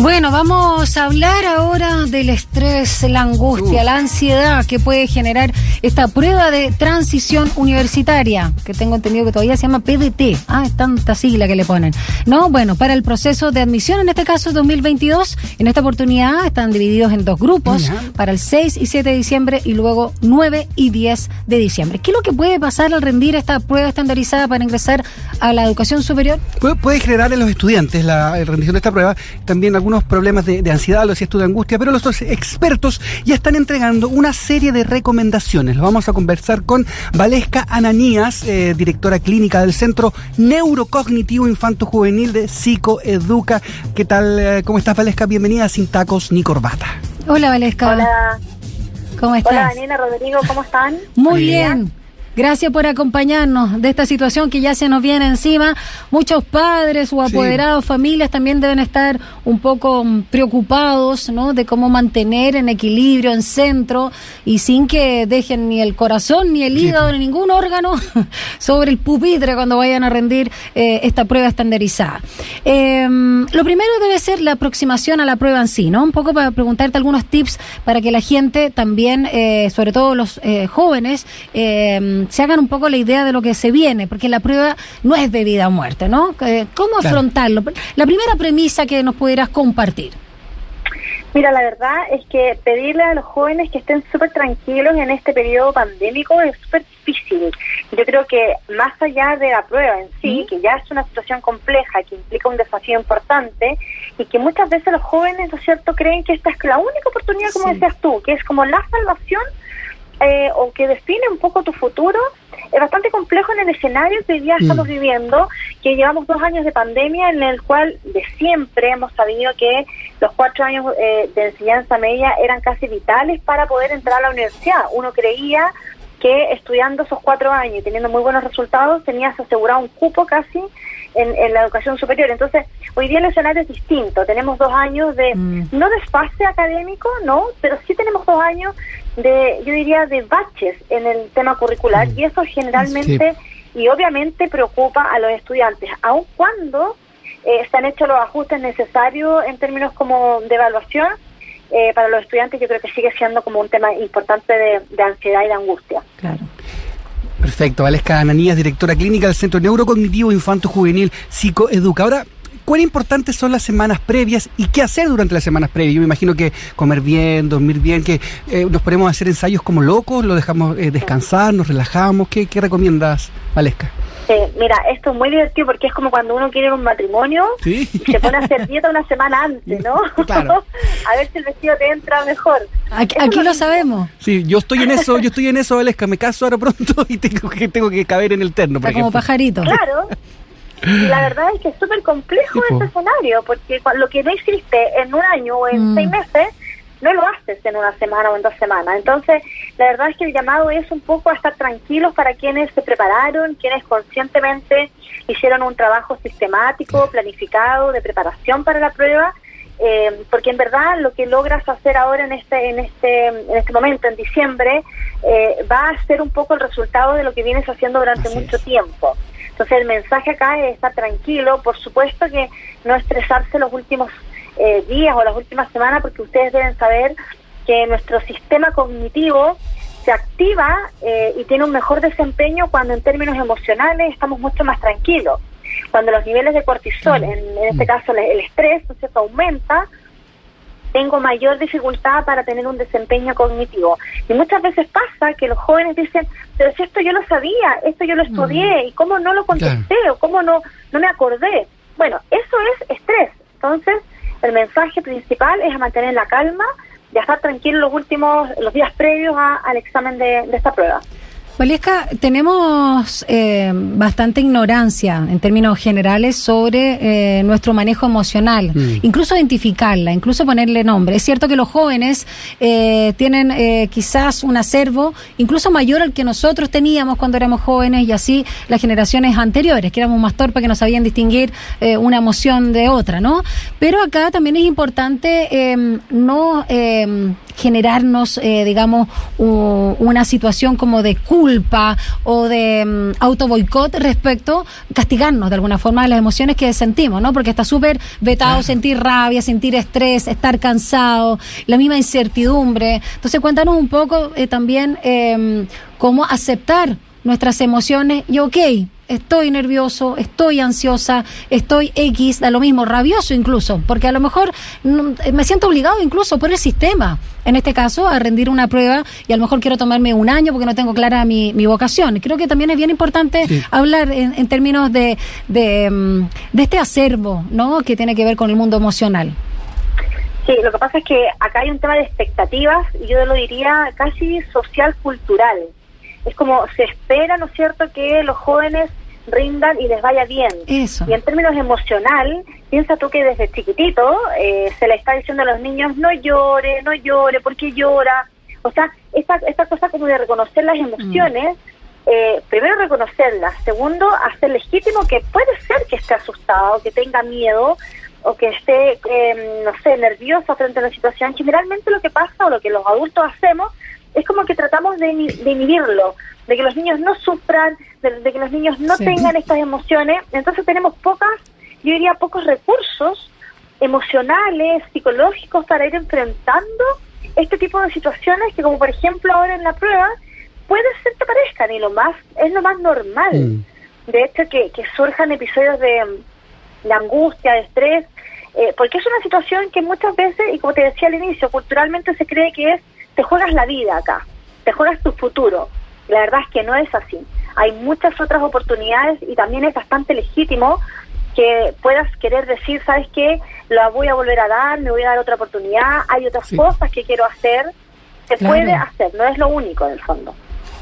Bueno, vamos a hablar ahora del estrés, la angustia, la ansiedad que puede generar esta prueba de transición universitaria, que tengo entendido que todavía se llama PDT. Ah, es tanta sigla que le ponen. No, bueno, para el proceso de admisión, en este caso 2022, en esta oportunidad están divididos en dos grupos, para el 6 y 7 de diciembre y luego 9 y 10 de diciembre. ¿Qué es lo que puede pasar al rendir esta prueba estandarizada para ingresar a la educación superior? Puede, generar en los estudiantes la rendición de esta prueba también algunos problemas de, ansiedad, lo decías tú de angustia, pero los expertos ya están entregando una serie de recomendaciones. Lo vamos a conversar con Valesca Ananías, eh, directora clínica del Centro Neurocognitivo Infanto Juvenil de Psicoeduca. ¿Qué tal? Eh, ¿Cómo estás, Valesca? Bienvenida Sin Tacos ni Corbata. Hola, Valesca. Hola. ¿Cómo estás? Hola, Daniela, Rodrigo, ¿cómo están? Muy bien. Gracias por acompañarnos de esta situación que ya se nos viene encima. Muchos padres o apoderados, familias también deben estar un poco mm, preocupados, ¿no? De cómo mantener en equilibrio, en centro y sin que dejen ni el corazón, ni el hígado, ni ningún órgano sobre el pupitre cuando vayan a rendir eh, esta prueba estandarizada. Em, lo primero debe ser la aproximación a la prueba en sí, ¿no? Un poco para preguntarte algunos tips para que la gente también, eh, sobre todo los eh, jóvenes, em, se hagan un poco la idea de lo que se viene, porque la prueba no es de vida o muerte, ¿no? Eh, ¿Cómo afrontarlo? La primera premisa que nos pudieras compartir. Mira, la verdad es que pedirle a los jóvenes que estén súper tranquilos en este periodo pandémico es súper difícil. Yo creo que más allá de la prueba en sí, que ya es una situación compleja, que implica un desafío importante, y que muchas veces los jóvenes, ¿no es cierto?, creen que esta es la única oportunidad, como decías tú, que es como la salvación eh, o que define un poco tu futuro es bastante complejo en el escenario que hoy día estamos mm. viviendo, que llevamos dos años de pandemia en el cual de siempre hemos sabido que los cuatro años eh, de enseñanza media eran casi vitales para poder entrar a la universidad. Uno creía que estudiando esos cuatro años y teniendo muy buenos resultados tenías asegurado un cupo casi en, la educación superior. Entonces, hoy día el escenario es distinto. Tenemos dos años de, mm. no de espacio académico, no, pero sí tenemos dos años de, yo diría, de baches en el tema curricular mm. y eso generalmente y obviamente preocupa a los estudiantes, aun cuando eh, se han hecho los ajustes necesarios en términos como de evaluación, eh, para los estudiantes yo creo que sigue siendo como un tema importante de, de ansiedad y de angustia. Claro. Perfecto, Valesca Ananías, directora clínica del Centro Neurocognitivo Infanto Juvenil Psicoeduca. ¿Cuán importantes son las semanas previas y qué hacer durante las semanas previas? Yo me imagino que comer bien, dormir bien, que eh, nos ponemos a hacer ensayos como locos, lo dejamos eh, descansar, nos relajamos. ¿Qué, qué recomiendas, Valesca? mira, esto es muy divertido porque es como cuando uno quiere un matrimonio y se pone a hacer dieta una semana antes, ¿no? a ver si el vestido te entra mejor. Aquí, lo sabemos. Sí, yo estoy en eso, yo estoy en eso, Valesca, me caso ahora pronto y tengo que tengo que caber en el terno, por como pajarito. Claro. Y la verdad es que es súper complejo este escenario, porque lo que no hiciste en un año o en mm. seis meses, no lo haces en una semana o en dos semanas. Entonces, la verdad es que el llamado es un poco a estar tranquilos para quienes se prepararon, quienes conscientemente hicieron un trabajo sistemático, planificado, de preparación para la prueba, eh, porque en verdad lo que logras hacer ahora en este en este en este momento en diciembre eh, va a ser un poco el resultado de lo que vienes haciendo durante mucho tiempo entonces el mensaje acá es estar tranquilo. Por supuesto que no estresarse los últimos eh, días o las últimas semanas, porque ustedes deben saber que nuestro sistema cognitivo se activa eh, y tiene un mejor desempeño cuando en términos emocionales estamos mucho más tranquilos. Cuando los niveles de cortisol, en, este caso el, estrés, aumenta, tengo mayor dificultad para tener un desempeño cognitivo. Y muchas veces pasa que los jóvenes dicen, pero si esto yo lo sabía, esto yo lo estudié, ¿y cómo no lo contesté o cómo no, no me acordé? Bueno, eso es estrés. Entonces, el mensaje principal es a mantener la calma y a estar tranquilo los últimos, los días previos al examen de esta prueba. Valesca, tenemos eh, bastante ignorancia en términos generales sobre eh, nuestro manejo emocional, mm. incluso identificarla, incluso ponerle nombre. Es cierto que los jóvenes eh, tienen quizás un acervo incluso mayor al que nosotros teníamos cuando éramos jóvenes y así las generaciones anteriores, que éramos más torpes, que no sabían distinguir una emoción de otra, ¿no? Pero acá también es importante no generarnos, eh, digamos, una situación como de culpa o de um, auto boicot respecto, castigarnos de alguna forma de las emociones que sentimos, ¿no? Porque está súper vetado sentir rabia, sentir estrés, estar cansado, la misma incertidumbre. Entonces, cuéntanos un poco eh, también em, cómo aceptar nuestras emociones y, ok, estoy nervioso, estoy ansiosa, estoy X, da lo mismo, rabioso incluso, porque a lo mejor me siento obligado incluso por el sistema, en este caso, a rendir una prueba y a lo mejor quiero tomarme un año porque no tengo clara mi, mi vocación. Creo que también es bien importante hablar en, términos de, de, mm, de este acervo, ¿no? Que tiene que ver con el mundo emocional. Sí, lo que pasa es que acá hay un tema de expectativas, y yo lo diría casi social-cultural es como se espera, ¿no es cierto?, que los jóvenes rindan y les vaya bien. Eso. Y en términos emocional, piensa tú que desde chiquitito eh, se le está diciendo a los niños, no llore, no llore, porque llora? O sea, esta, esta cosa como de reconocer las emociones, mm. eh, primero reconocerlas, segundo, hacer legítimo que puede ser que esté asustado, que tenga miedo, o que esté, eh, no sé, nervioso frente a la situación. Generalmente lo que pasa o lo que los adultos hacemos es como que tratamos de, inhibirlo, de que los niños no sufran, de, que los niños no tengan estas emociones. Entonces tenemos pocas, yo diría pocos recursos emocionales, psicológicos para ir enfrentando este tipo de situaciones que como por ejemplo ahora en la prueba puede ser que parezcan y lo más es lo más normal. Mm. De hecho que, que surjan episodios de, de angustia, de estrés, eh, porque es una situación que muchas veces, y como te decía al inicio, culturalmente se cree que es te juegas la vida acá, te juegas tu futuro. La verdad es que no es así. Hay muchas otras oportunidades y también es bastante legítimo que puedas querer decir, ¿sabes qué? La voy a volver a dar, me voy a dar otra oportunidad, hay otras cosas que quiero hacer. Se puede hacer, no es lo único en el fondo.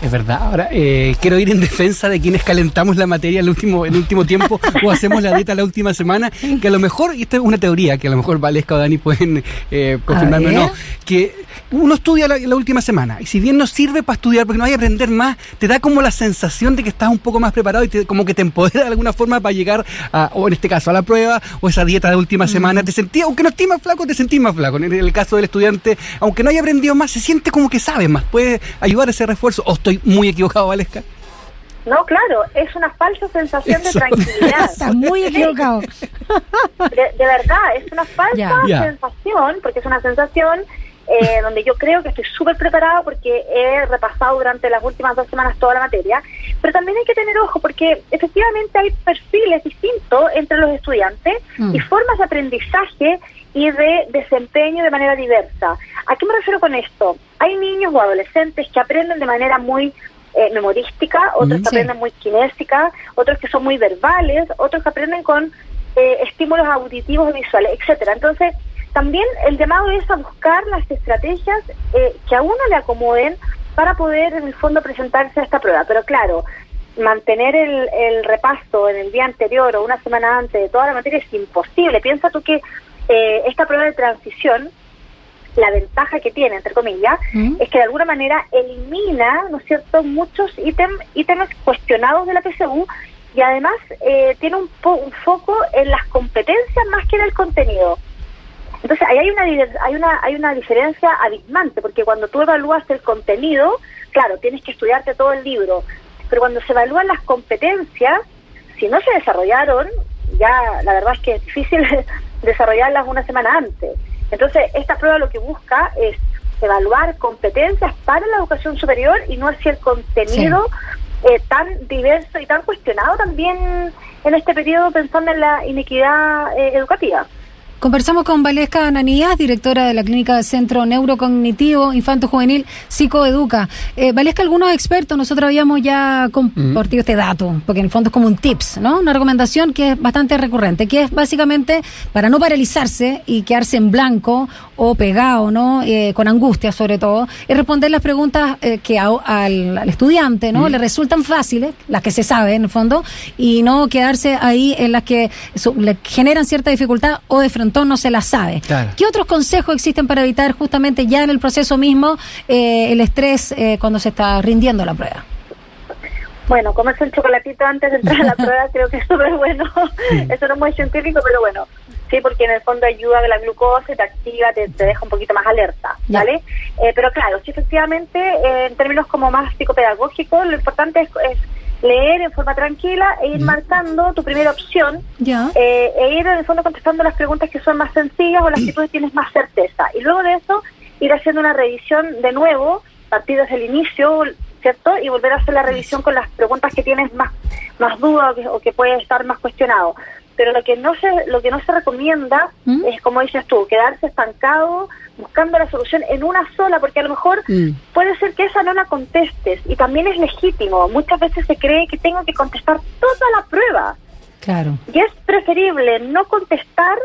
Es verdad. Ahora, eh, quiero ir en defensa de quienes calentamos la materia el último, el último tiempo o hacemos la dieta la última semana, que a lo mejor, y esto es una teoría, que a lo mejor Valesca o Dani pueden eh, confirmarme o no, que uno estudia la, última semana y si bien no sirve para estudiar porque no hay que aprender más, te da como la sensación de que estás un poco más preparado y como que te empodera de alguna forma para llegar a, o en este caso a la prueba o esa dieta de última semana. Te sentí, aunque no estés más flaco, te sentís más flaco. En el caso del estudiante, aunque no haya aprendido más, se siente como que sabe más, puede ayudar a ese refuerzo. O estoy muy equivocado, Valesca. No, claro, es una falsa sensación de tranquilidad. Está muy equivocado. De, verdad, es una falsa sensación, porque es una sensación eh, donde yo creo que estoy súper preparada porque he repasado durante las últimas dos semanas toda la materia, pero también hay que tener ojo porque efectivamente hay perfiles distintos entre los estudiantes mm. y formas de aprendizaje y de desempeño de manera diversa. ¿A qué me refiero con esto? Hay niños o adolescentes que aprenden de manera muy eh, memorística, otros que aprenden muy kinésica, otros que son muy verbales, otros que aprenden con eh, estímulos auditivos visuales, etcétera. Entonces, también el llamado es a buscar las estrategias eh, que a uno le acomoden para poder, en el fondo, presentarse a esta prueba. Pero claro, mantener el, el repaso en el día anterior o una semana antes de toda la materia es imposible. Piensa tú que esta prueba de transición la ventaja que tiene, entre comillas, mm. es que de alguna manera elimina, ¿no es cierto?, muchos ítems ítems cuestionados de la PSU y además eh, tiene un, un, foco en las competencias más que en el contenido. Entonces, ahí hay una, hay, una, hay una diferencia abismante, porque cuando tú evalúas el contenido, claro, tienes que estudiarte todo el libro, pero cuando se evalúan las competencias, si no se desarrollaron, ya la verdad es que es difícil desarrollarlas una semana antes. Entonces, esta prueba lo que busca es evaluar competencias para la educación superior y no así el contenido eh, tan diverso y tan cuestionado también en este periodo pensando en la inequidad eh, educativa. Conversamos con Valesca Ananías, directora de la Clínica Centro Neurocognitivo Infanto Juvenil Psicoeduca. Eh, Valesca, algunos expertos, nosotros habíamos ya compartido este dato, porque en el fondo es como un tips, ¿no? Una recomendación que es bastante recurrente, que es básicamente para no paralizarse y quedarse en blanco o pegado, ¿no? Eh, con angustia sobre todo, es responder las preguntas eh, que al, estudiante, ¿no? Le resultan fáciles, las que se sabe en el fondo, y no quedarse ahí en las que le generan cierta dificultad o de frente no se la sabe. ¿Qué otros consejos existen para evitar justamente ya en el proceso mismo eh, el estrés eh, cuando se está rindiendo la prueba? Bueno, comerse un chocolatito antes de entrar a la prueba creo que es súper bueno. Eso no es muy científico, pero bueno. sí, porque en el fondo ayuda a la glucosa, te activa, te, deja un poquito más alerta, ¿vale? Eh, pero claro, sí, efectivamente, eh, en términos como más psicopedagógicos, lo importante es, leer en forma tranquila e ir marcando tu primera opción eh, e ir en el fondo contestando las preguntas que son más sencillas o las que tú tienes más certeza. Y luego de eso, ir haciendo una revisión de nuevo, partir desde el inicio, ¿cierto? Y volver a hacer la revisión con las preguntas que tienes más, más dudas o que, o que puede estar más cuestionado pero lo que no se lo que no se recomienda ¿Mm? es como dices tú quedarse estancado buscando la solución en una sola porque a lo mejor mm. puede ser que esa no la contestes. Y también es legítimo. Muchas veces se cree que tengo que contestar toda la prueba. Claro. Y es preferible no contestar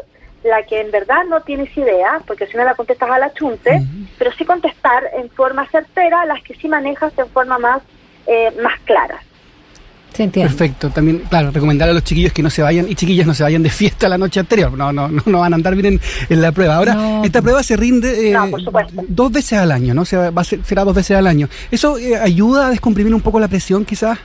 la que en verdad no tienes idea porque si no la contestas a la chunte pero sí contestar en forma certera las que sí manejas en forma más eh, más clara Perfecto. También, claro, recomendar a los chiquillos que no se vayan y chiquillas no se vayan de fiesta la noche anterior. No, no, no, van a andar bien en, la prueba. Ahora, esta prueba se rinde eh, dos veces al año, ¿no? Se va a ser, será dos veces al año. ¿Eso eh, ayuda a descomprimir un poco la presión, quizás?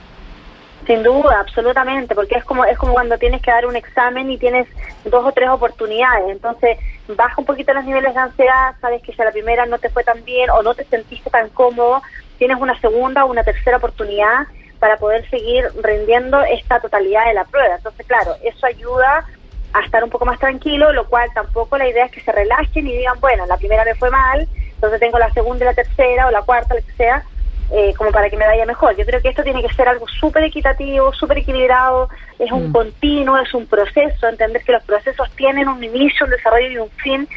Sin duda, absolutamente, porque es como es como cuando tienes que dar un examen y tienes dos o tres oportunidades. Entonces, baja un poquito los niveles de ansiedad, sabes que si la primera no te fue tan bien o no te sentiste tan cómodo, tienes una segunda o una tercera oportunidad para poder seguir rindiendo esta totalidad de la prueba. Entonces, claro, eso ayuda a estar un poco más tranquilo, lo cual tampoco la idea es que se relajen y digan, bueno, la primera me fue mal, entonces tengo la segunda y la tercera o la cuarta, lo que sea, eh, como para que me vaya mejor. Yo creo que esto tiene que ser algo súper equitativo, súper equilibrado, es un mm. continuo, es un proceso, entender que los procesos tienen un inicio, un desarrollo y un fin,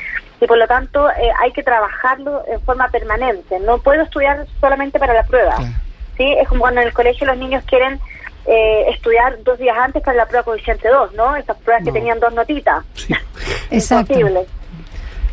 y por lo tanto eh, hay que trabajarlo en forma permanente. No puedo estudiar solamente para la prueba. ¿sí? Es como cuando en el colegio los niños quieren eh, estudiar dos días antes para la prueba coeficiente 2, ¿no? Esas pruebas que tenían dos notitas. Sí. Exacto.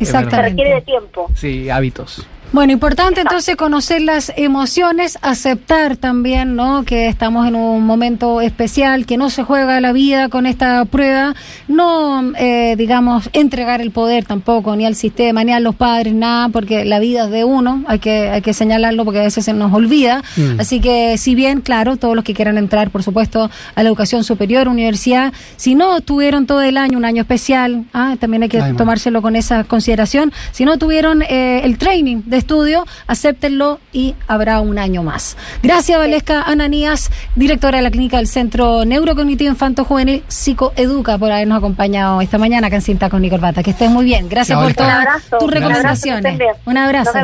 Exactamente. Se requiere de tiempo. Sí, hábitos. Bueno, importante entonces conocer las emociones, aceptar también, ¿no? Que estamos en un momento especial, que no se juega la vida con esta prueba, no, eh, digamos, entregar el poder tampoco, ni al sistema, ni a los padres, nada, porque la vida es de uno, hay que, hay que señalarlo porque a veces se nos olvida. Mm. Así que, si bien, claro, todos los que quieran entrar, por supuesto, a la educación superior, universidad, si no tuvieron todo el año un año especial, ah, también hay que tomárselo con esa consideración, si no tuvieron eh, el training de estudio, acéptenlo y habrá un año más. Gracias, Valesca Ananías, directora de la Clínica del Centro Neurocognitivo Infanto Juvenil Psicoeduca, por habernos acompañado esta mañana acá en Cinta con Nicol Bata. Que estés muy bien. Gracias por todas tus recomendaciones. Un abrazo.